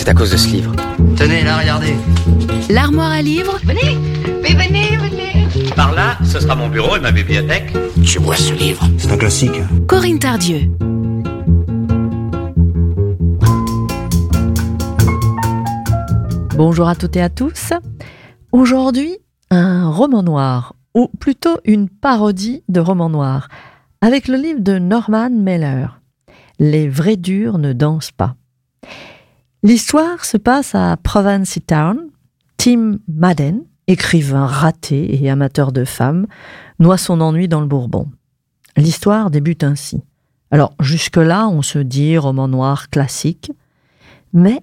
C'est à cause de ce livre. Tenez, là, regardez. L'armoire à livres Venez, mais venez, venez. Par là, ce sera mon bureau et ma bibliothèque. Je vois ce livre? C'est un classique. Corinne Tardieu. Bonjour à toutes et à tous. Aujourd'hui, un roman noir, ou plutôt une parodie de roman noir, avec le livre de Norman Mailer. Les vrais durs ne dansent pas. L'histoire se passe à Province Town. Tim Madden, écrivain raté et amateur de femmes, noie son ennui dans le Bourbon. L'histoire débute ainsi. Alors, jusque-là, on se dit roman noir classique, mais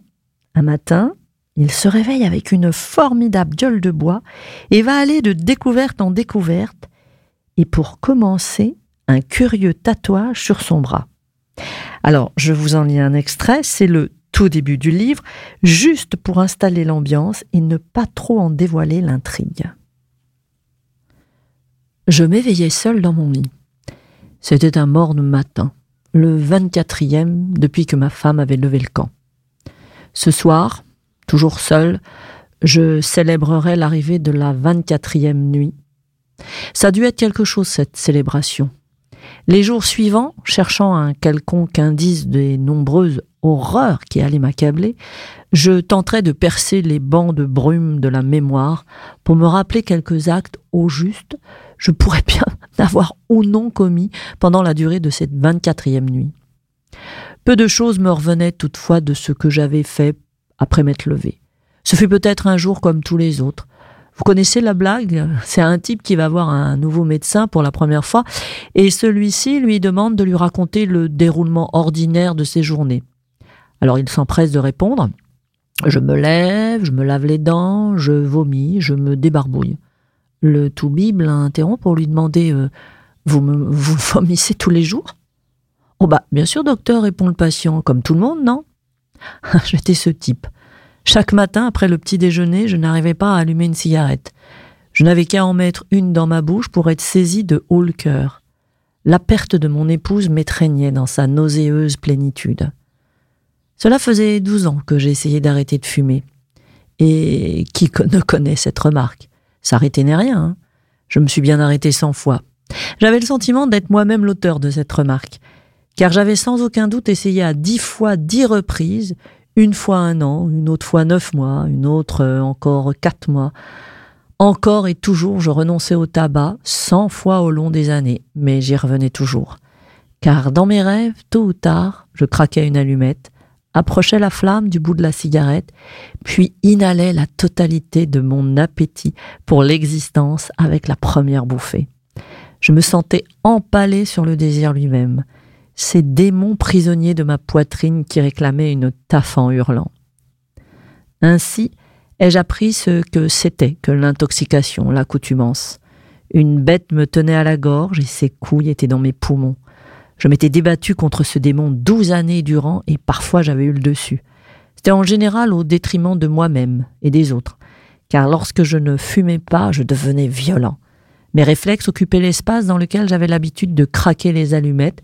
un matin, il se réveille avec une formidable gueule de bois et va aller de découverte en découverte, et pour commencer, un curieux tatouage sur son bras. Alors, je vous en lis un extrait, c'est le début du livre, juste pour installer l'ambiance et ne pas trop en dévoiler l'intrigue. Je m'éveillais seul dans mon lit. C'était un morne matin, le 24e depuis que ma femme avait levé le camp. Ce soir, toujours seul, je célébrerai l'arrivée de la 24e nuit. Ça a dû être quelque chose, cette célébration. Les jours suivants, cherchant un quelconque indice des nombreuses horreurs qui allaient m'accabler, je tenterai de percer les bancs de brume de la mémoire pour me rappeler quelques actes au juste, je pourrais bien n'avoir ou non commis pendant la durée de cette 24e nuit. Peu de choses me revenaient toutefois de ce que j'avais fait après m'être levé. Ce fut peut-être un jour comme tous les autres. Vous connaissez la blague? C'est un type qui va voir un nouveau médecin pour la première fois et celui-ci lui demande de lui raconter le déroulement ordinaire de ses journées. Alors il s'empresse de répondre. Je me lève, je me lave les dents, je vomis, je me débarbouille. Le tout Bible interrompt pour lui demander euh, Vous me vous vomissez tous les jours? Oh bah bien sûr docteur, répond le patient, comme tout le monde, non? J'étais ce type. Chaque matin, après le petit déjeuner, je n'arrivais pas à allumer une cigarette. Je n'avais qu'à en mettre une dans ma bouche pour être saisi de haut le cœur. La perte de mon épouse m'étreignait dans sa nauséeuse plénitude. Cela faisait douze ans que j'essayais d'arrêter de fumer. Et qui ne connaît cette remarque? S'arrêter n'est rien. Hein je me suis bien arrêté cent fois. J'avais le sentiment d'être moi-même l'auteur de cette remarque, car j'avais sans aucun doute essayé à dix fois dix reprises une fois un an, une autre fois neuf mois, une autre euh, encore quatre mois. Encore et toujours, je renonçais au tabac cent fois au long des années, mais j'y revenais toujours. Car dans mes rêves, tôt ou tard, je craquais une allumette, approchais la flamme du bout de la cigarette, puis inhalais la totalité de mon appétit pour l'existence avec la première bouffée. Je me sentais empalé sur le désir lui-même, ces démons prisonniers de ma poitrine qui réclamaient une taffe en hurlant. Ainsi ai-je appris ce que c'était que l'intoxication, l'accoutumance. Une bête me tenait à la gorge et ses couilles étaient dans mes poumons. Je m'étais débattu contre ce démon douze années durant et parfois j'avais eu le dessus. C'était en général au détriment de moi-même et des autres, car lorsque je ne fumais pas, je devenais violent. Mes réflexes occupaient l'espace dans lequel j'avais l'habitude de craquer les allumettes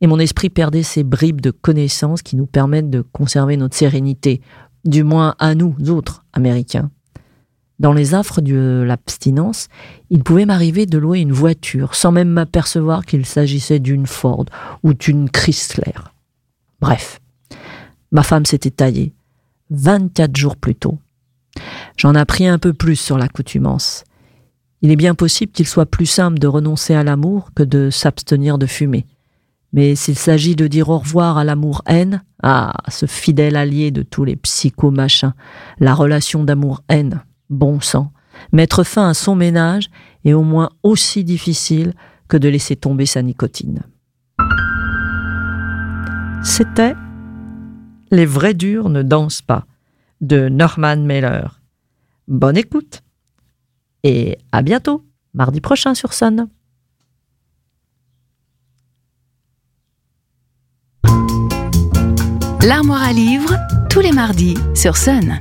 et mon esprit perdait ces bribes de connaissances qui nous permettent de conserver notre sérénité, du moins à nous autres Américains. Dans les affres de l'abstinence, il pouvait m'arriver de louer une voiture sans même m'apercevoir qu'il s'agissait d'une Ford ou d'une Chrysler. Bref, ma femme s'était taillée, 24 jours plus tôt. J'en appris un peu plus sur l'accoutumance. Il est bien possible qu'il soit plus simple de renoncer à l'amour que de s'abstenir de fumer. Mais s'il s'agit de dire au revoir à l'amour-haine, ah, ce fidèle allié de tous les psychomachins, la relation d'amour-haine, bon sang, mettre fin à son ménage est au moins aussi difficile que de laisser tomber sa nicotine. C'était Les vrais durs ne dansent pas de Norman Mailer. Bonne écoute et à bientôt, mardi prochain sur Sun. L'armoire à livres, tous les mardis sur Sun.